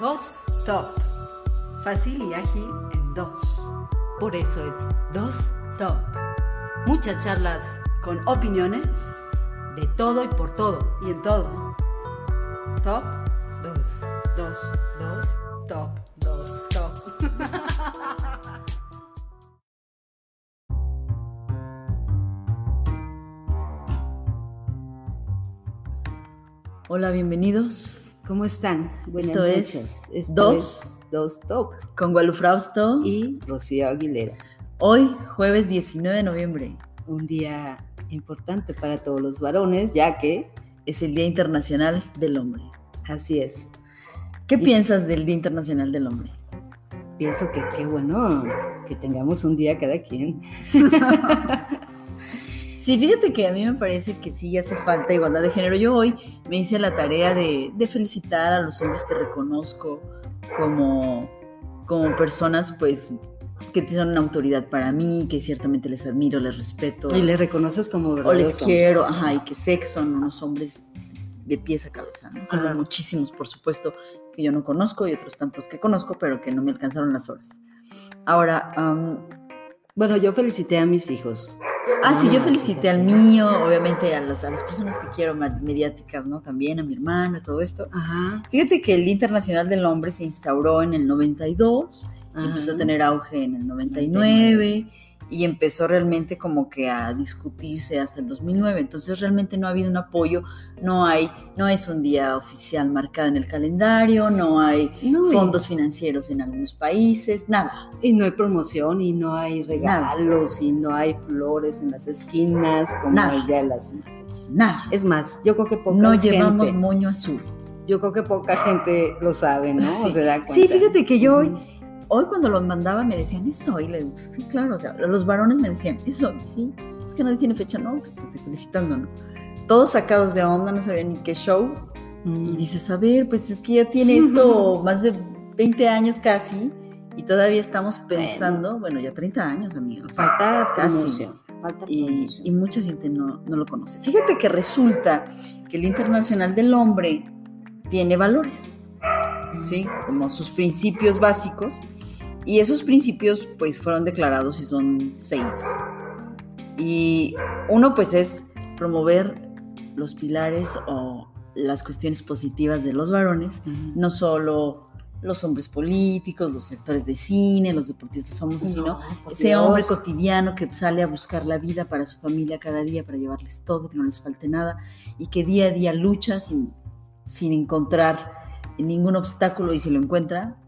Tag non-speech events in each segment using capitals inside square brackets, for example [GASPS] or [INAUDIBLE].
Dos Top. Fácil y ágil en dos. Por eso es Dos Top. Muchas charlas Con opiniones de todo y por todo. y en todo. Top 2, 2, 2, top, 2, top. [LAUGHS] Hola, bienvenidos. ¿Cómo están? Buenas Esto noches. es Esto Dos es Dos Top con Gualu Frausto. y Rocío Aguilera. hoy, jueves 19 de noviembre, Un día importante para todos los varones, ya que es el Día Internacional del Hombre. así es. ¿Qué Y- piensas del Día Internacional del Hombre? Pienso que qué bueno que tengamos un día cada quien. [LAUGHS] Sí, fíjate que a mí me parece que sí hace falta igualdad de género. Yo hoy me hice la tarea de, de felicitar a los hombres que reconozco como, como personas, pues, que son una autoridad para mí, que ciertamente les admiro, les respeto. Y le reconoces como o verdaderos les hombres. quiero, ajá, y que sé que son unos hombres de pies a cabeza, ¿no? Como muchísimos, por supuesto, que yo no conozco y otros tantos que conozco, pero que no me alcanzaron las horas. Ahora, am, Bueno, yo felicité a mis hijos. Ah, sí, yo Ah, felicité al mío, obviamente a, los, a las personas que quiero mediáticas, ¿no? También a mi hermano todo esto. Ajá. Fíjate que el Día Internacional del Hombre se instauró en el 92 y ajá. empezó a tener auge en el 99 y empezó realmente como que a discutirse hasta el 2009. Entonces realmente no ha habido un apoyo, no hay, no es un día oficial marcado en el calendario, no hay No, fondos financieros en algunos países, nada. Y no hay promoción y no hay regalos y no hay flores en las esquinas como Nada. el Día de las Madres. Nada. Es más, yo creo que poca No gente, llevamos moño azul. yo creo que poca gente lo sabe, ¿no? O Sí. se da cuenta. Sí, fíjate que yo hoy. Hoy cuando lo mandaba me decían, es hoy. Le digo, sí, claro, o sea, los varones me decían, es hoy, sí. Es que nadie tiene fecha, no, pues te estoy felicitando, ¿no? Todos sacados de onda, no sabían ni qué show. Mm. Y dices, a ver, pues es que ya tiene esto [LAUGHS] más de 20 años casi y todavía estamos pensando, bueno, ya 30 años, amigos. falta casi. Falta Y, y mucha gente no, no lo conoce. Fíjate que resulta que el Internacional del Hombre tiene valores, ¿sí? Como sus principios básicos. Y esos principios, pues, fueron declarados y son seis. Y uno, pues, es promover los pilares o las cuestiones positivas de los varones, no solo los hombres políticos, los actores de cine, los deportistas famosos, sino No, por ese Dios. hombre cotidiano que sale a buscar la vida para su familia cada día, para llevarles todo, que no les falte nada, y que día a día lucha sin, sin encontrar ningún obstáculo, y si lo encuentra,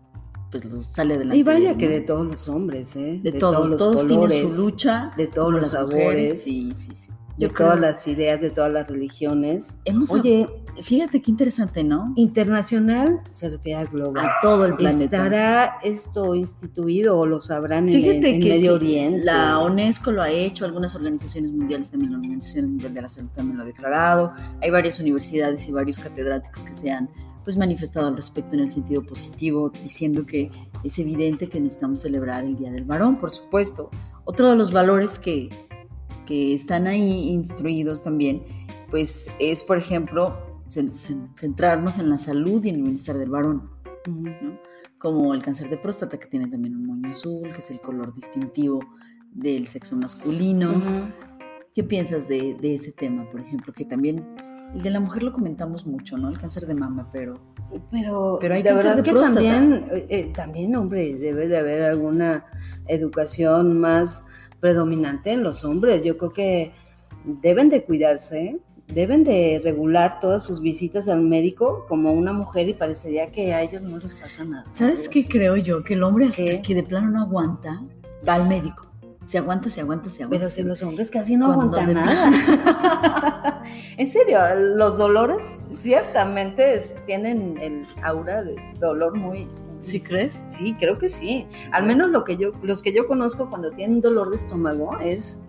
pues lo sale adelante. Y vaya que de todos los hombres, ¿eh? De todos, los todos tienen su colores, lucha, de todos los sabores, Sí, sí, sí. de Yo creo- todas las ideas, de todas las religiones. Hemos, Oye, fíjate qué interesante, ¿no? internacional se refiere global. A todo el planeta. ¿Estará esto instituido o lo sabrán en, Fíjate en que Medio sí, Oriente? la UNESCO lo ha hecho, algunas organizaciones mundiales también, la Organización Mundial de la Salud también lo ha declarado, hay varias universidades y varios catedráticos que se han pues manifestado al respecto en el sentido positivo, diciendo que es evidente que necesitamos celebrar el Día del Varón, por supuesto. Otro de los valores que, que están ahí instruidos también, pues es, por ejemplo, cen- cen- centrarnos en la salud y en el bienestar del varón. ¿no? como el cáncer de próstata, que tiene también un moño azul, que es el color distintivo del sexo masculino. Ujú. ¿Qué piensas de, de ese tema, por ejemplo? Que también el de la mujer lo comentamos mucho, ¿no? El cáncer de mama, pero Pero, Pero hay de verdad de que próstata. también, eh, eh, también, hombre, debe de haber alguna educación más predominante en los hombres. Yo creo que deben de cuidarse, deben de regular todas sus visitas al médico como una mujer y parecería que a ellos no les pasa nada. ¿sabes qué creo yo? Que el hombre hasta que de plano no aguanta, va al médico. Se aguanta, se aguanta, se aguanta. Pero si los hombres casi no aguantan nada. [LAUGHS] en serio, los dolores ciertamente es- tienen el aura de dolor muy... ¿Sí crees? Sí, creo que sí. Al menos lo que yo, los que yo conozco cuando tienen dolor de estómago es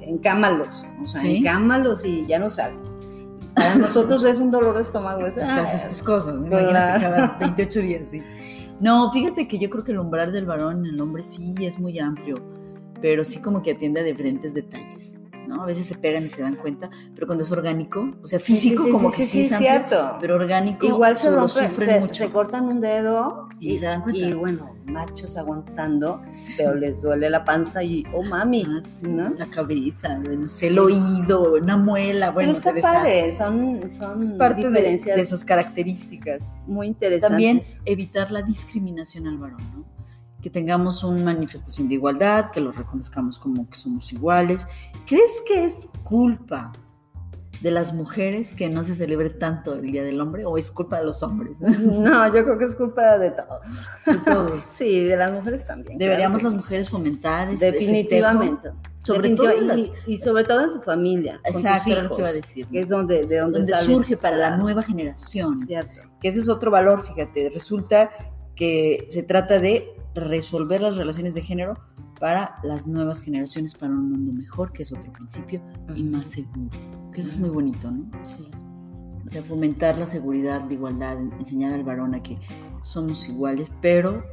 encámalos, o sea, ¿Sí? encámalos y ya no salen. Para nosotros es un dolor de estómago. Es, [LAUGHS] ah, estas cosas, ¿no? Imagínate cada 28 días, sí. No, fíjate que yo creo que el umbral del varón en el hombre sí es muy amplio, pero sí como que atiende a diferentes detalles, ¿no? A veces se pegan y se dan cuenta, pero cuando es orgánico, o sea, Sí, sí, físico sí, como sí, que sí, es amplio, cierto. pero orgánico Igual se lo rompe, sufren se, mucho. se cortan un dedo Y se dan cuenta. y bueno, machos aguantando, pero les duele la panza y, oh mami, Ah, ¿no? La cabeza, bueno, el oído, una muela, bueno, pero se padre, son, son Es parte de, diferencias de sus características. muy interesantes. También evitar la discriminación al varón, ¿no? Que tengamos una manifestación de igualdad, que lo reconozcamos como que somos iguales. ¿Crees que es culpa de las mujeres que no se celebre tanto el Día del Hombre o es culpa de los hombres? [LAUGHS] No, yo creo que es culpa de todos. De todos. [LAUGHS] Sí, de las mujeres también. Deberíamos claro las mujeres fomentar este Definitivamente. festejo, sobre todo en Definitiva- las- y, y sobre todo en tu familia, Exacto, era lo que iba a decir. que es donde, de donde, surge para la nueva generación. Cierto. que ese es otro valor, fíjate, resulta que se trata de resolver las relaciones de género para las nuevas generaciones, para un mundo mejor, que es otro principio, y más seguro, que eso es muy bonito, ¿no? Sí. O sea, fomentar la seguridad, la igualdad, enseñar al varón a que somos iguales, pero,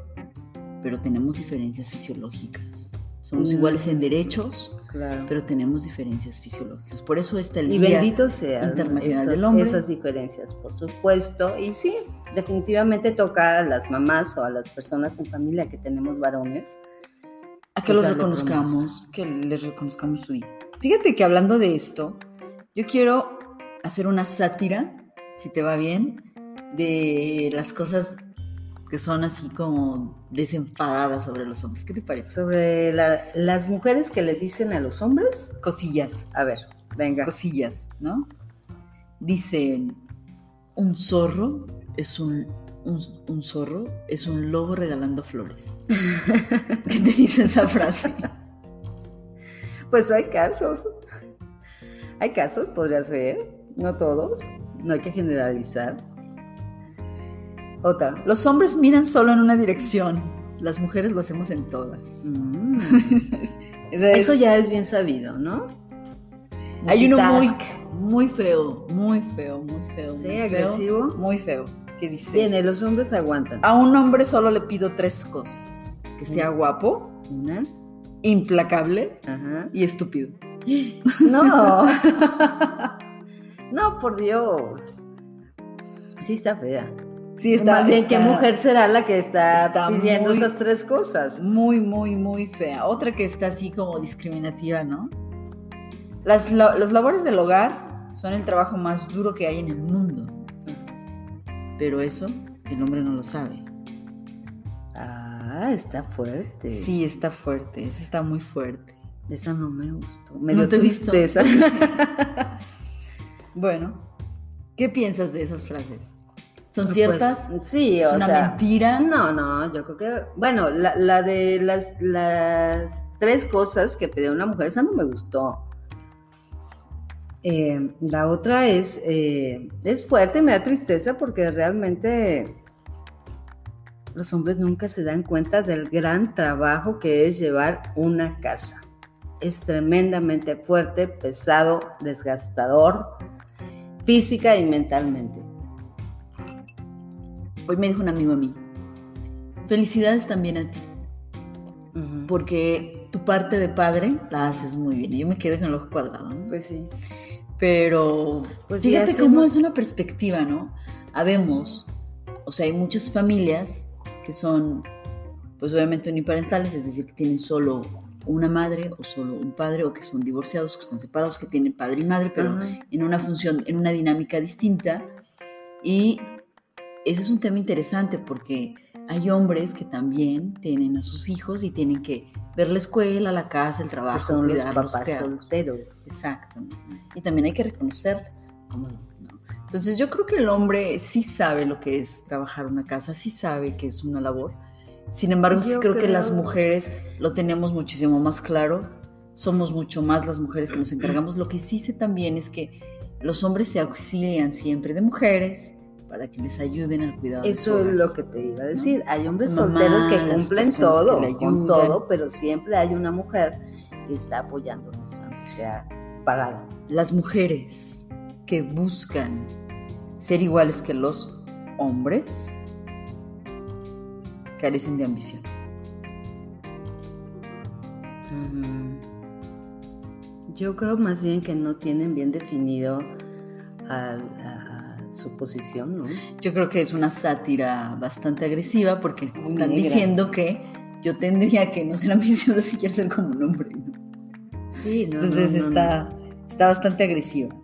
pero tenemos diferencias fisiológicas. Somos Mm. iguales en derechos, Claro. pero tenemos diferencias fisiológicas. Por eso está el y día bendito sea Internacional esas, del Hombre. esas diferencias, por supuesto. Y sí, definitivamente toca a las mamás o a las personas en familia que tenemos varones. A que los darle reconozcamos, que les reconozcamos su día. Fíjate que hablando de esto, yo quiero hacer una sátira, si te va bien, de las cosas que son así como desenfadadas sobre los hombres. ¿Qué te parece? Sobre la- las mujeres que le dicen a los hombres. Cosillas, A ver, venga. cosillas, ¿no? Dicen, un zorro es un, un, un zorro es un lobo regalando flores. [LAUGHS] ¿Qué te dice esa frase? Pues hay casos. Hay casos, podría ser. No todos. No hay que generalizar. Otra. Los hombres miran solo en una dirección, las mujeres lo hacemos en todas. Mm. [LAUGHS] Eso ya es bien sabido, ¿no? Hay uno muy, muy feo, muy feo, muy feo. Sí, muy agresivo. Feo, muy feo. Que dice, Viene, los hombres aguantan. a un hombre solo le pido tres cosas. Que sea guapo, Una. implacable Ajá. y estúpido. No. [LAUGHS] no, por Dios. Sí está fea. Sí, está, Más bien, ¿qué mujer será la que está, está pidiendo muy- esas tres cosas? Muy, muy, muy fea. Otra que está así como discriminativa, ¿no? Las, la- las labores del hogar son el trabajo más duro que hay en el mundo. Pero eso el hombre no lo sabe. Ah, está fuerte. Sí, está fuerte, esa está muy fuerte. Esa no me gustó. Me No te he visto. tristeza. [LAUGHS] Bueno, ¿qué piensas de esas frases? ¿Son Pues, ciertas? sí, ¿Es o una sea. mentira? No, no, yo creo que. Bueno, la, la de las, las tres cosas que pidió una mujer, esa no me gustó. Eh, la otra es, eh, es fuerte, me da tristeza porque realmente los hombres nunca se dan cuenta del gran trabajo que es llevar una casa. Es tremendamente fuerte, pesado, desgastador, física y mentalmente. Hoy me dijo un amigo a mí, felicidades también a ti, porque tu parte de padre la haces muy bien. Yo me quedé con el ojo cuadrado, ¿no? Pues sí. Pero Pues fíjate hacemos- cómo es una perspectiva, ¿no? Habemos, o sea, hay muchas familias que son, pues obviamente uniparentales, es decir, que tienen solo una madre o solo un padre, o que son divorciados, que están separados, que tienen padre y madre, pero Ajá. en una función, en una dinámica distinta. Y ese es un tema interesante porque hay hombres que también tienen a sus hijos y tienen que ver la escuela, la casa, el trabajo, que son los papás solteros. Exacto. ¿no? Y también hay que reconocerles. ¿Cómo no? ¿no? Entonces yo creo que el hombre sí sabe lo que es trabajar una casa, sí sabe que es una labor. Sin embargo, sí Yo creo, que las creo- mujeres lo tenemos muchísimo más claro. Somos mucho más las mujeres que nos encargamos. Lo que sí sé también es que los hombres se auxilian siempre de mujeres para que les ayuden al cuidado. Eso es lo que te iba a decir. Hay hombres Mamá, solteros que cumplen que todo, con todo, pero siempre hay una mujer que está apoyándonos, aunque sea pagada. Las mujeres que buscan ser iguales que los hombres carecen de ambición. Yo creo más bien que no tienen bien definido a, a su posición, ¿no? Yo creo que es una sátira bastante agresiva porque Muy están negra. diciendo que yo tendría que no ser ambiciosa si quiero ser como un hombre. ¿no? Sí, no, Entonces no, no, está, está bastante agresiva.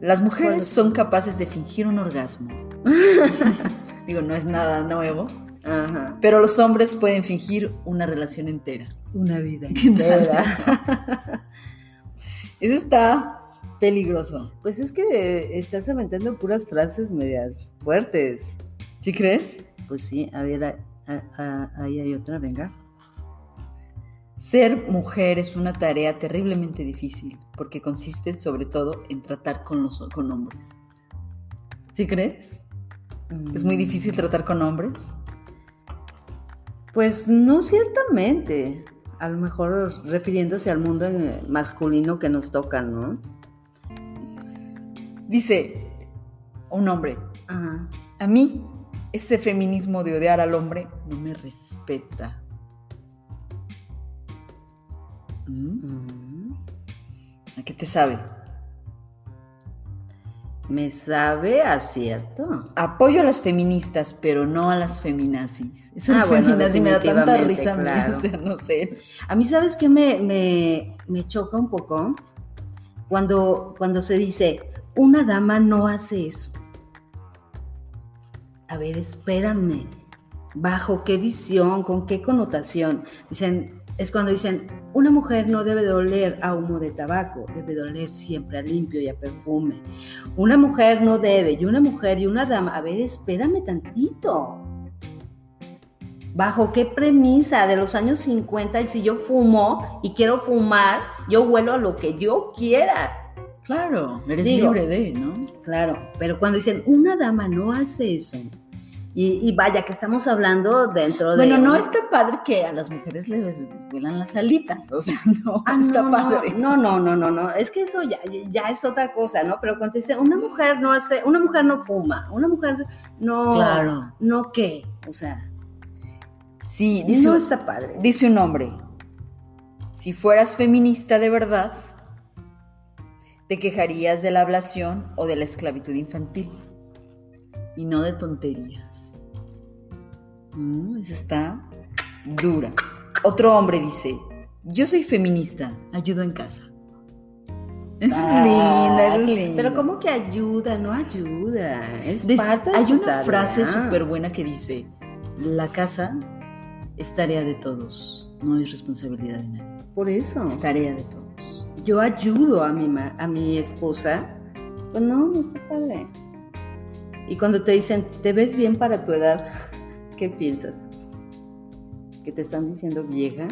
Las mujeres son capaces de fingir un orgasmo. [LAUGHS] Digo, no es nada nuevo. Ajá. pero los hombres pueden fingir una relación entera. Una vida [LAUGHS] entera. [LAUGHS] Eso está peligroso. Pues es que estás aventando puras frases medias fuertes. ¿Sí crees? Pues sí, a ver, a- a- a- ahí hay otra, venga. Ser mujer es una tarea terriblemente difícil porque consiste sobre todo en tratar con los con hombres. ¿Sí crees? ¿Es muy Mm, difícil tratar con hombres? Pues no ciertamente. A lo mejor refiriéndose al mundo masculino que nos toca, ¿no? Dice un hombre, Ajá. a mí ese feminismo de odiar al hombre no me respeta. ¿Mm? ¿A qué te sabe? Me sabe a cierto. Apoyo a las feministas, pero no a las feminazis. Eso Ah, de bueno, feminazi me da tanta risa a mí, claro. [LAUGHS] o sea, no sé. A mí, ¿sabes qué me, me, me choca un poco? Cuando, cuando se dice, una dama no hace eso. A ver, espérame. ¿Bajo qué visión? ¿Con qué connotación? Dicen, es cuando dicen, una mujer no debe de oler a humo de tabaco, debe de oler siempre a limpio y a perfume. Una mujer no debe, y una mujer y una dama, a ver, espérame tantito. ¿Bajo qué premisa de los años 50? Y si yo fumo y quiero fumar, yo huelo a lo que yo quiera. Claro, eres Digo, libre de, ¿no? Claro, pero cuando dicen una dama no hace eso, y, y vaya que estamos hablando dentro de. Bueno, no está padre que a las mujeres les vuelan las alitas, o sea, [LAUGHS] no Ah, está no, padre. no, no, no, no, no, es que eso ya, ya es otra cosa, ¿no? Pero cuando dice una mujer no hace, una mujer no fuma, una mujer no, Claro. no qué, o sea, Sí, dice, no está padre. dice un hombre, si fueras feminista de verdad, te quejarías de la ablación o de la esclavitud infantil y no de tonterías. Mm, esa está dura. Otro hombre dice, yo soy feminista, ayudo en casa. Esa [LAUGHS] es linda, esa es linda. Pero ¿cómo que ayuda? No ayuda. Es Des- parte de hay una tarea. frase súper buena que dice, la casa es tarea de todos, no es responsabilidad de nadie, Por eso. es tarea de todos. Yo ayudo a mi, ma- a mi esposa. Pues no, no está padre. Y cuando te dicen, te ves bien para tu edad, [LAUGHS] ¿qué piensas? ¿Que te están diciendo vieja?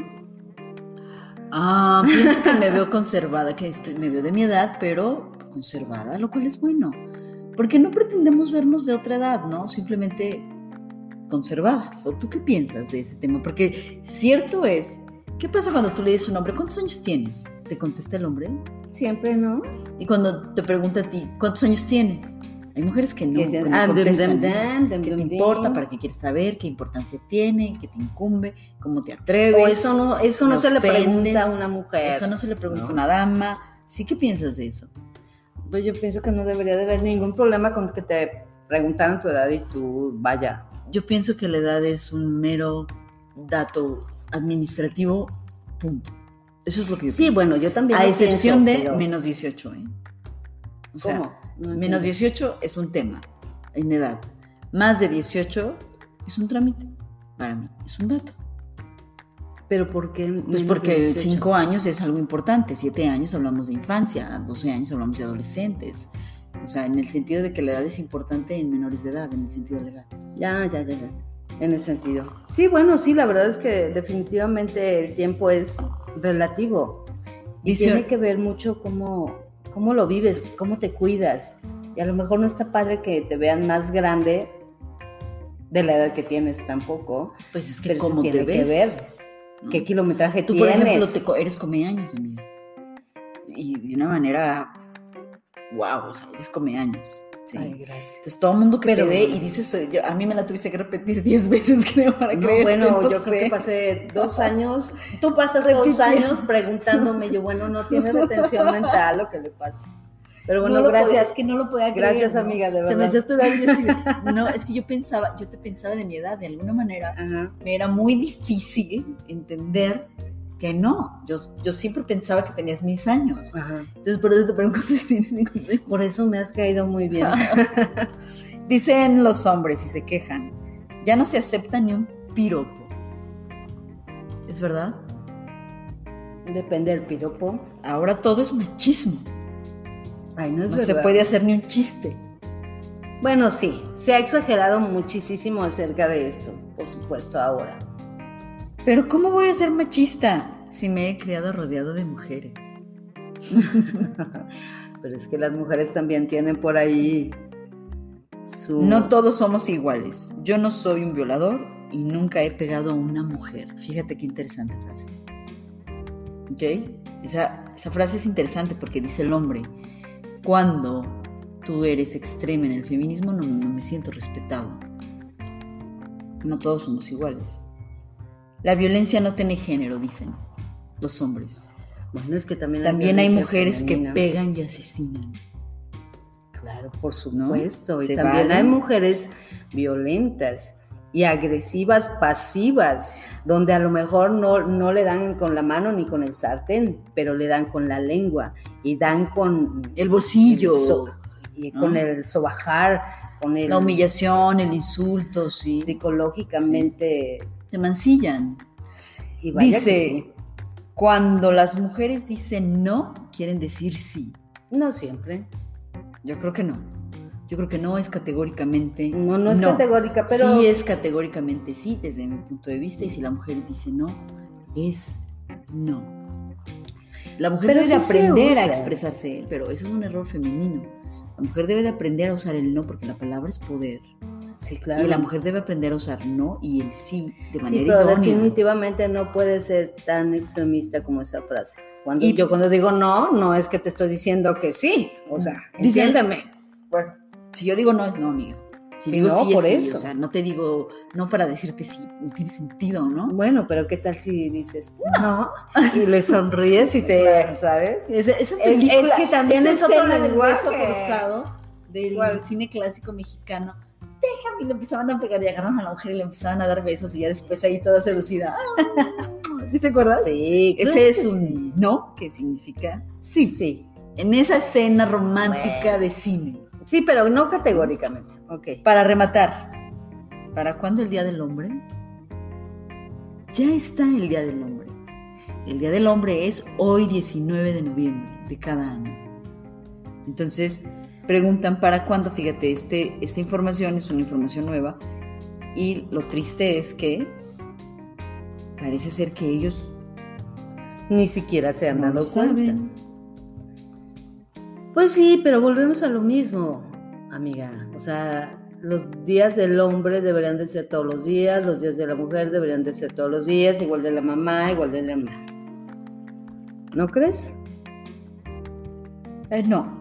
Ah, pienso que me veo conservada, que estoy- me veo de mi edad, pero conservada, lo cual es bueno. Porque no pretendemos vernos de otra edad, ¿no? Simplemente conservadas. ¿O tú qué piensas de ese tema? Porque cierto es, ¿qué pasa cuando tú le dices a un hombre, ¿cuántos años tienes? Te contesta el hombre. Siempre, ¿no? Y cuando te pregunta a ti, ¿cuántos años tienes? Hay mujeres que no, Que "Ah, contestan, dem, ¿no? dem, dem, ¿Qué te importa? dem". ¿Para qué quieres saber? ¿Qué importancia tiene? ¿Qué te incumbe? ¿Cómo te atreves? O eso no, eso no se le pregunta a una mujer. Eso no se le pregunta No. a una dama. ¿Sí qué piensas de eso? Pues yo pienso que no debería de haber ningún problema con que te preguntaran tu edad y tú, vaya. Yo pienso que la edad es un mero dato administrativo, punto. Eso es lo que yo Sí, pienso. bueno, yo también. A lo excepción pienso, de pero- menos 18, ¿eh? O sea, ¿Cómo? No menos entiendo. 18 es un tema en edad. Más de 18 es un trámite para mí, es un dato. ¿Pero por qué? Pues porque 18? 5 años es algo importante, 7 años hablamos de infancia, 12 años hablamos de adolescentes. O sea, en el sentido de que la edad es importante en menores de edad, en el sentido legal. Ya, ya, ya, ya. En ese sentido. Sí, bueno, sí, la verdad es que definitivamente el tiempo es relativo. Y tiene que ver mucho cómo, cómo lo vives, cómo te cuidas. Y a lo mejor no está padre que te vean más grande de la edad que tienes tampoco. Pues es que Pero eso como te tiene que ves. ver. ¿no? ¿Qué kilometraje Tú, por tienes? ejemplo, te co- eres comeaños, amiga. Y de una manera, wow, o sea, eres comeaños. Sí. Ay, gracias. Entonces todo el mundo que Pero- te ve y dice, soy yo, a mí me la tuviste que repetir 10 [LAUGHS] veces creo para No, creerte, bueno, no yo creo que pasé dos años. [LAUGHS] Tú pasas dos años preguntándome, yo, bueno, no tiene retención mental o qué le pasa. Pero bueno, No lo podía- gracias. es que no lo podía creer. Gracias, amiga, de Se me verdad. hacía estudiar y yo de, [LAUGHS] no, es que yo pensaba, yo te pensaba de mi edad, de alguna manera, Ajá. me era muy difícil entender que no. Yo, yo siempre pensaba que tenías mis años. Ajá. Entonces, por eso te pregunto si tienes ningún Por eso me has caído muy bien. [LAUGHS] Dicen los hombres y se quejan, ya no se acepta ni un piropo. ¿Es verdad? Depende del piropo. Ahora todo es machismo. Ay, no es No verdad. se puede hacer ni un chiste. Bueno, sí, se ha exagerado muchísimo acerca de esto, por supuesto, ahora. Pero ¿cómo voy a ser machista si me he criado rodeado de mujeres? [LAUGHS] Pero es que las mujeres también tienen por ahí su... No todos somos iguales. Yo no soy un violador y nunca he pegado a una mujer. Fíjate qué interesante frase. ¿Ok? Esa, esa frase es interesante porque dice el hombre, cuando tú eres extrema en el feminismo no, no me siento respetado. No todos somos iguales. La violencia no tiene género, dicen los hombres. Bueno, es que también También hay mujeres que pegan y asesinan. Claro, por supuesto. Y también hay mujeres violentas y agresivas pasivas, donde a lo mejor no, no le dan con la mano ni con el sartén, pero le dan con la lengua y dan con El bolsillo. el so- y ¿no? con el sobajar, con el La humillación, el insulto, sí. psicológicamente. Te mancillan. Y vaya Dice, sí. cuando las mujeres dicen no, quieren decir sí. No siempre. Yo creo que no. Yo creo que no es categóricamente. No, no es categórica, pero Sí es categóricamente sí, desde mi punto de vista. Y si la mujer dice no, es no. La mujer Pero debe de aprender a expresarse, pero eso es un error femenino. La mujer debe de aprender a usar el no porque la palabra es poder. Sí, claro. Y la mujer debe aprender a usar no y el sí de manera Sí, pero idónea. definitivamente no puede ser tan extremista como esa frase. Cuando Y- yo cuando digo no, no es que te estoy diciendo que sí, o sea, [LAUGHS] entiéndeme. Bueno, si yo digo no, es no, amiga. Si digo no, sí, es sí. eso. O sea, no te digo no para decirte sí. No tiene sentido, ¿no? Bueno, pero ¿qué tal si dices no? Y le sonríes y te, [LAUGHS] ¿sabes? Esa, esa Es- película, es que también es otro lenguaje. forzado del ¿Cuál? cine clásico mexicano. Déjame, y le empezaban a pegar y agarraron a la mujer y le empezaban a dar besos y ya después ahí toda seducida. ¿Sí te acuerdas? Sí, Ese es un no que significa sí. Sí, En esa escena romántica Bueno. de cine. sí, pero no categóricamente. Ok. Para rematar, ¿para cuándo el Día del Hombre? Ya está el Día del Hombre. El Día del Hombre es hoy 19 de noviembre de cada año. Entonces, preguntan para cuándo, fíjate, este, esta información es una información nueva y lo triste es que parece ser que ellos Ni siquiera se han no dado cuenta. saben. Pues sí, pero volvemos a lo mismo, amiga. O sea, los días del hombre deberían de ser todos los días, los días de la mujer deberían de ser todos los días, igual de la mamá, igual de la hermana. ¿No crees? Eh, no,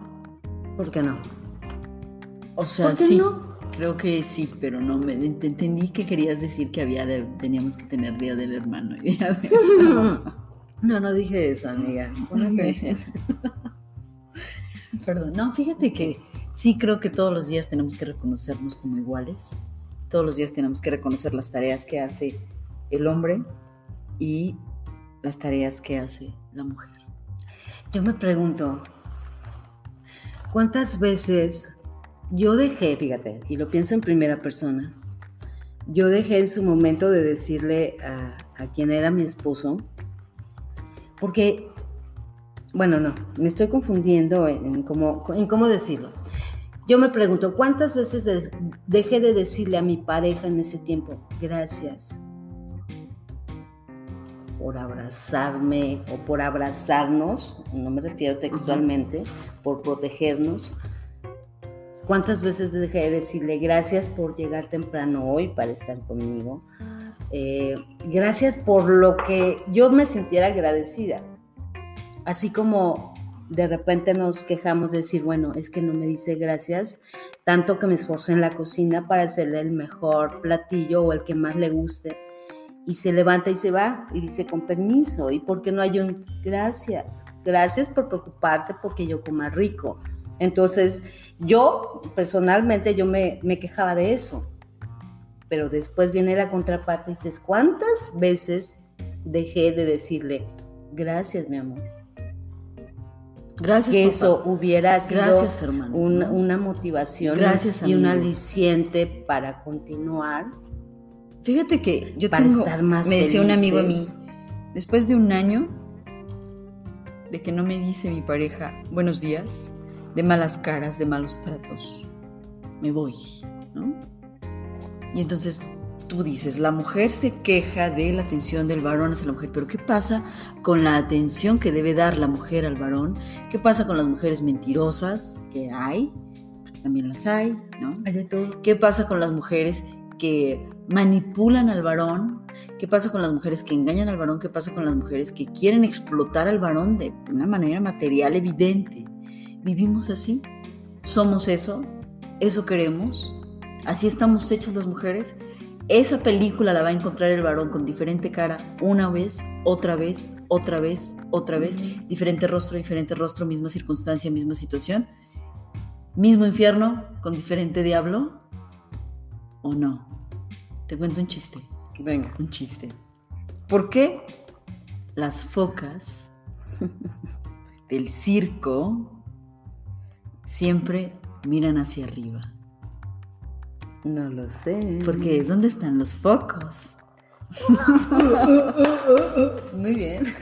¿Por qué no? o sea, ¿Por qué sí. no? Creo que sí, pero no me ent- entendí que querías decir que había de- teníamos que tener día del hermano y día de- [LAUGHS] No, no dije eso, amiga. [LAUGHS] Perdón, no, fíjate que sí creo que todos los días tenemos que reconocernos como iguales. Todos los días tenemos que reconocer las tareas que hace el hombre y las tareas que hace la mujer. Yo me pregunto, ¿cuántas veces yo dejé, fíjate, y lo pienso en primera persona, yo dejé en su momento de decirle a, a quien era mi esposo, porque, bueno, no, me estoy confundiendo en, en cómo, en cómo decirlo. Yo me pregunto, ¿cuántas veces de- dejé de decirle a mi pareja en ese tiempo, gracias por abrazarme o por abrazarnos, no me refiero textualmente, por protegernos? ¿Cuántas veces dejé de decirle gracias por llegar temprano hoy para estar conmigo? Eh, gracias por lo que yo me sintiera agradecida. Así como de repente nos quejamos de decir, bueno, es que no me dice gracias, tanto que me esforcé en la cocina para hacerle el mejor platillo o el que más le guste. Y se levanta y se va y dice con permiso. ¿Y por qué no hay un gracias? Gracias por preocuparte porque yo coma rico. Entonces, yo personalmente yo me, me quejaba de eso. Pero después viene la contraparte y dices, ¿cuántas veces dejé de decirle gracias, mi amor? Gracias, que papá. eso hubiera sido Gracias, hermano. una, una motivación Gracias, y un amigo. aliciente para continuar. Fíjate que yo Para tengo, estar más me decía un amigo a mí, después de un año de que no me dice mi pareja buenos días, de malas caras, de malos tratos, me voy, ¿no? Y entonces tú dices, la mujer se queja de la atención del varón hacia la mujer, pero ¿qué pasa con la atención que debe dar la mujer al varón? ¿Qué pasa con las mujeres mentirosas que hay? Porque también las hay, ¿no? Hay de todo. ¿Qué pasa con las mujeres que manipulan al varón? ¿Qué pasa con las mujeres que engañan al varón? ¿Qué pasa con las mujeres que quieren explotar al varón de una manera material evidente? ¿Vivimos así? ¿Somos eso? ¿Eso queremos? ¿Así estamos hechas las mujeres? Esa película la va a encontrar el varón con diferente cara una vez, otra vez, otra vez, otra vez, diferente rostro, diferente rostro, misma circunstancia, misma situación, mismo infierno con diferente diablo o no. Te cuento un chiste, Venga. un chiste. ¿Por qué las focas [LAUGHS] del circo siempre miran hacia arriba? No lo sé. Porque es donde están los focos. [LAUGHS] Muy bien. [LAUGHS]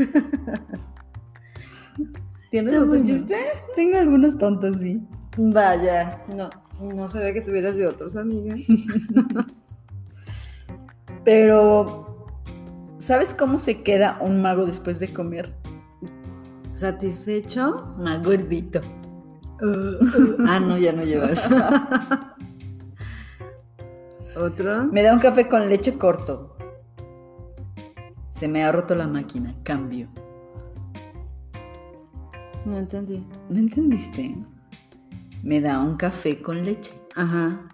¿Tienes otro bueno. chiste? Tengo algunos tontos, sí. Vaya, no, no ve que tuvieras de otros, amiga. [LAUGHS] Pero, ¿sabes cómo se queda un mago después de comer? ¿Satisfecho? Más gordito. [LAUGHS] ah, no, ya no lleva eso. [LAUGHS] ¿Otro? Me da un café con leche corto. Se me ha roto la máquina. Cambio. No entendí. ¿No entendiste? Me da un café con leche Ajá.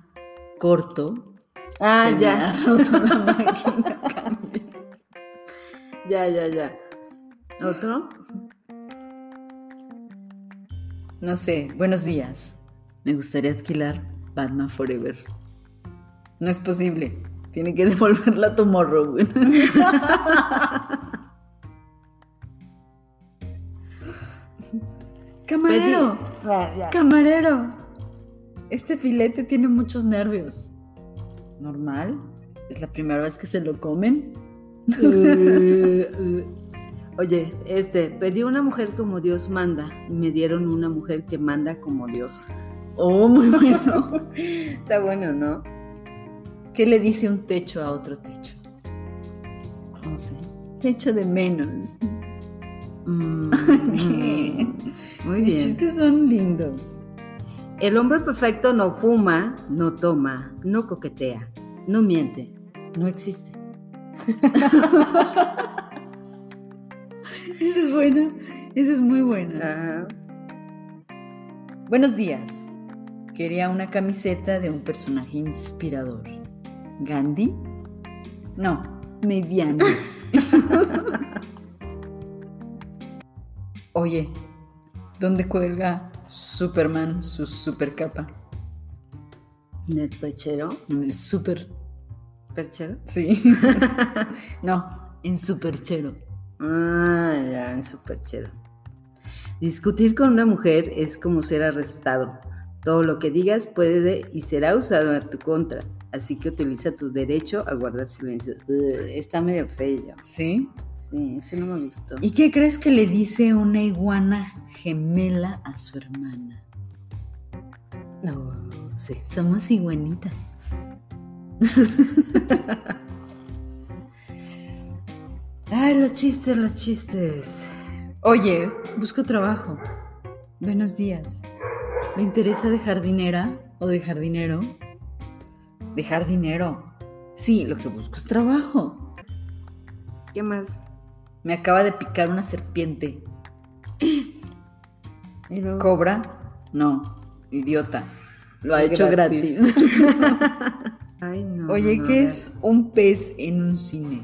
corto. Ah, se me ya. ha roto la [LAUGHS] máquina. Ya, ya, ya. ¿Otro? No sé. Buenos días. Me gustaría alquilar Batman Forever. No es posible. Tiene que [LAUGHS] devolverla tomorrow. güey. Camarero. Camarero, este filete tiene muchos nervios. ¿Normal? ¿Es la primera vez que se lo comen? Eh, eh. Oye, este, pedí una mujer como Dios manda y me dieron una mujer que manda como Dios. Oh, muy bueno. Está bueno, ¿no? ¿Qué le dice un techo a otro techo? No sé. Techo de menos. Mm, ¿Qué? Muy [LAUGHS] bien. chistes son lindos. El hombre perfecto no fuma, no toma, no coquetea, no miente, no existe. [LAUGHS] Esa es buena. Esa es muy buena. Ajá. Buenos días. Quería una camiseta de un personaje inspirador. ¿Gandhi? No, mediano. [LAUGHS] Oye, ¿dónde cuelga Superman su super capa? ¿En el perchero? En el super. ¿Perchero? Sí. [LAUGHS] no, en superchero. Ah, ya, en su perchero. Discutir con una mujer es como ser arrestado. Todo lo que digas puede y será usado en tu contra. Así que utiliza tu derecho a guardar silencio. Ugh, está medio feo. ¿Sí? Sí, ese no me gustó. ¿Y qué crees que le dice una iguana gemela a su hermana? No, sí. Somos iguanitas. [LAUGHS] Ay, los chistes, los chistes. Oye, busco trabajo. Buenos días. ¿Le interesa de jardinera o de jardinero? De jardinero. Sí, lo que busco es trabajo. ¿Qué más? Me acaba de picar una serpiente. [GASPS] Y luego- ¿Cobra? No, idiota. Lo ha hecho gratis. gratis. [LAUGHS] [LAUGHS] Ay, no. Oye, no, no, ¿qué es un pez en un cine?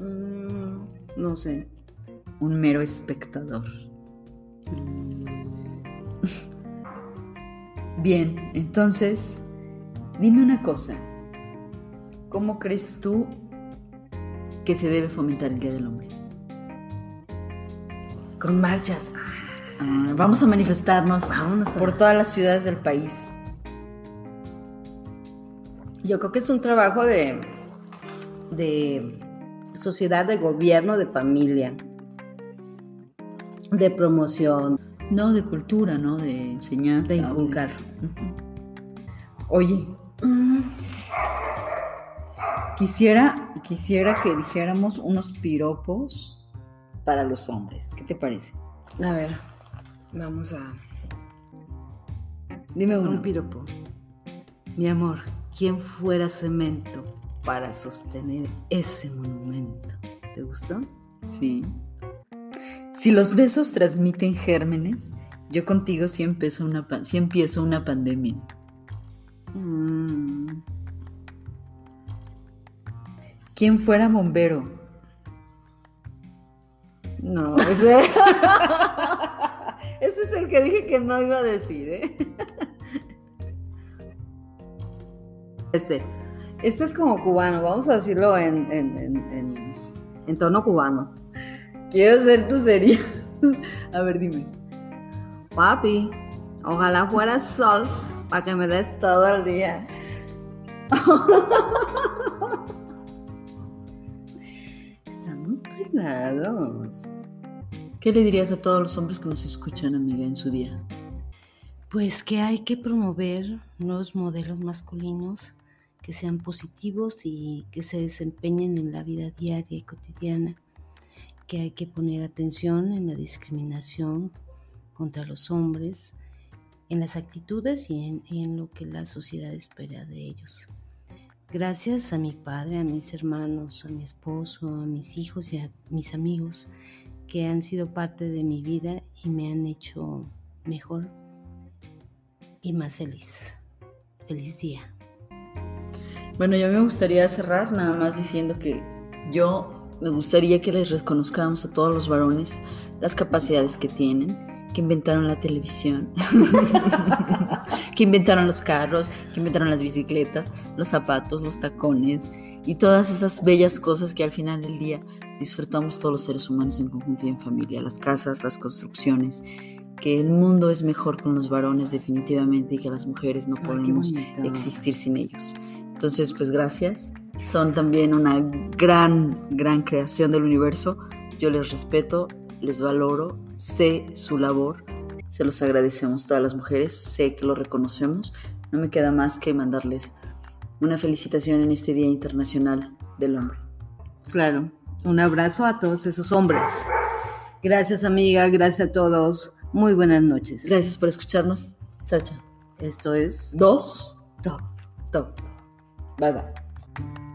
Mm, no sé. Un mero espectador. [LAUGHS] Bien, entonces, dime una cosa. ¿Cómo crees tú que se debe fomentar el Día del Hombre? Con marchas. Ah, vamos a manifestarnos a- por todas las ciudades del país. Yo creo que es un trabajo de, de sociedad, de gobierno, de familia, de promoción, No, de cultura, ¿no? De enseñanza. de inculcar. Oye, quisiera, quisiera que dijéramos unos piropos para los hombres. ¿Qué te parece? A ver, vamos a Dime uno. un piropo. Mi amor, ¿quién fuera cemento para sostener ese monumento? ¿Te gustó? Sí. Si los besos transmiten gérmenes, yo contigo sí empiezo una, sí empiezo una pandemia. Mm, ¿Quién fuera bombero? no, ese... [LAUGHS] ese es el que dije que no iba a decir, ¿eh? [LAUGHS] Este, este es como cubano, vamos a decirlo en, en, en, en- tono cubano. Quiero ser tu serie. A ver, dime. Papi, ojalá fuera sol para que me des todo el día. [LAUGHS] ¿Qué le dirías a todos los hombres que nos escuchan, amiga, en su día? Pues que hay que promover nuevos modelos masculinos que sean positivos y que se desempeñen en la vida diaria y cotidiana, que hay que poner atención en la discriminación contra los hombres, en las actitudes y en, y en lo que la sociedad espera de ellos. Gracias a mi padre, a mis hermanos, a mi esposo, a mis hijos y a mis amigos que han sido parte de mi vida y me han hecho mejor y más feliz. Feliz día. Bueno, yo me gustaría cerrar nada más diciendo que yo me gustaría que les reconozcamos a todos los varones las capacidades que tienen, que inventaron la televisión, [LAUGHS] que inventaron los carros, que inventaron las bicicletas, los zapatos, los tacones y todas esas bellas cosas que al final del día disfrutamos todos los seres humanos en conjunto y en familia, las casas, las construcciones, que el mundo es mejor con los varones definitivamente y que las mujeres no Ay, podemos existir sin ellos. Entonces, pues gracias. Son también una gran, gran creación del universo. Yo les respeto, les valoro, sé su labor. Se los agradecemos todas las mujeres, sé que lo reconocemos. No me queda más que mandarles una felicitación en este Día Internacional del Hombre. Claro. Un abrazo a todos esos hombres. Gracias amiga, gracias a todos. Muy buenas noches. Gracias por escucharnos. Chao, chao. Esto es Dos. Top. Top. Bye, bye.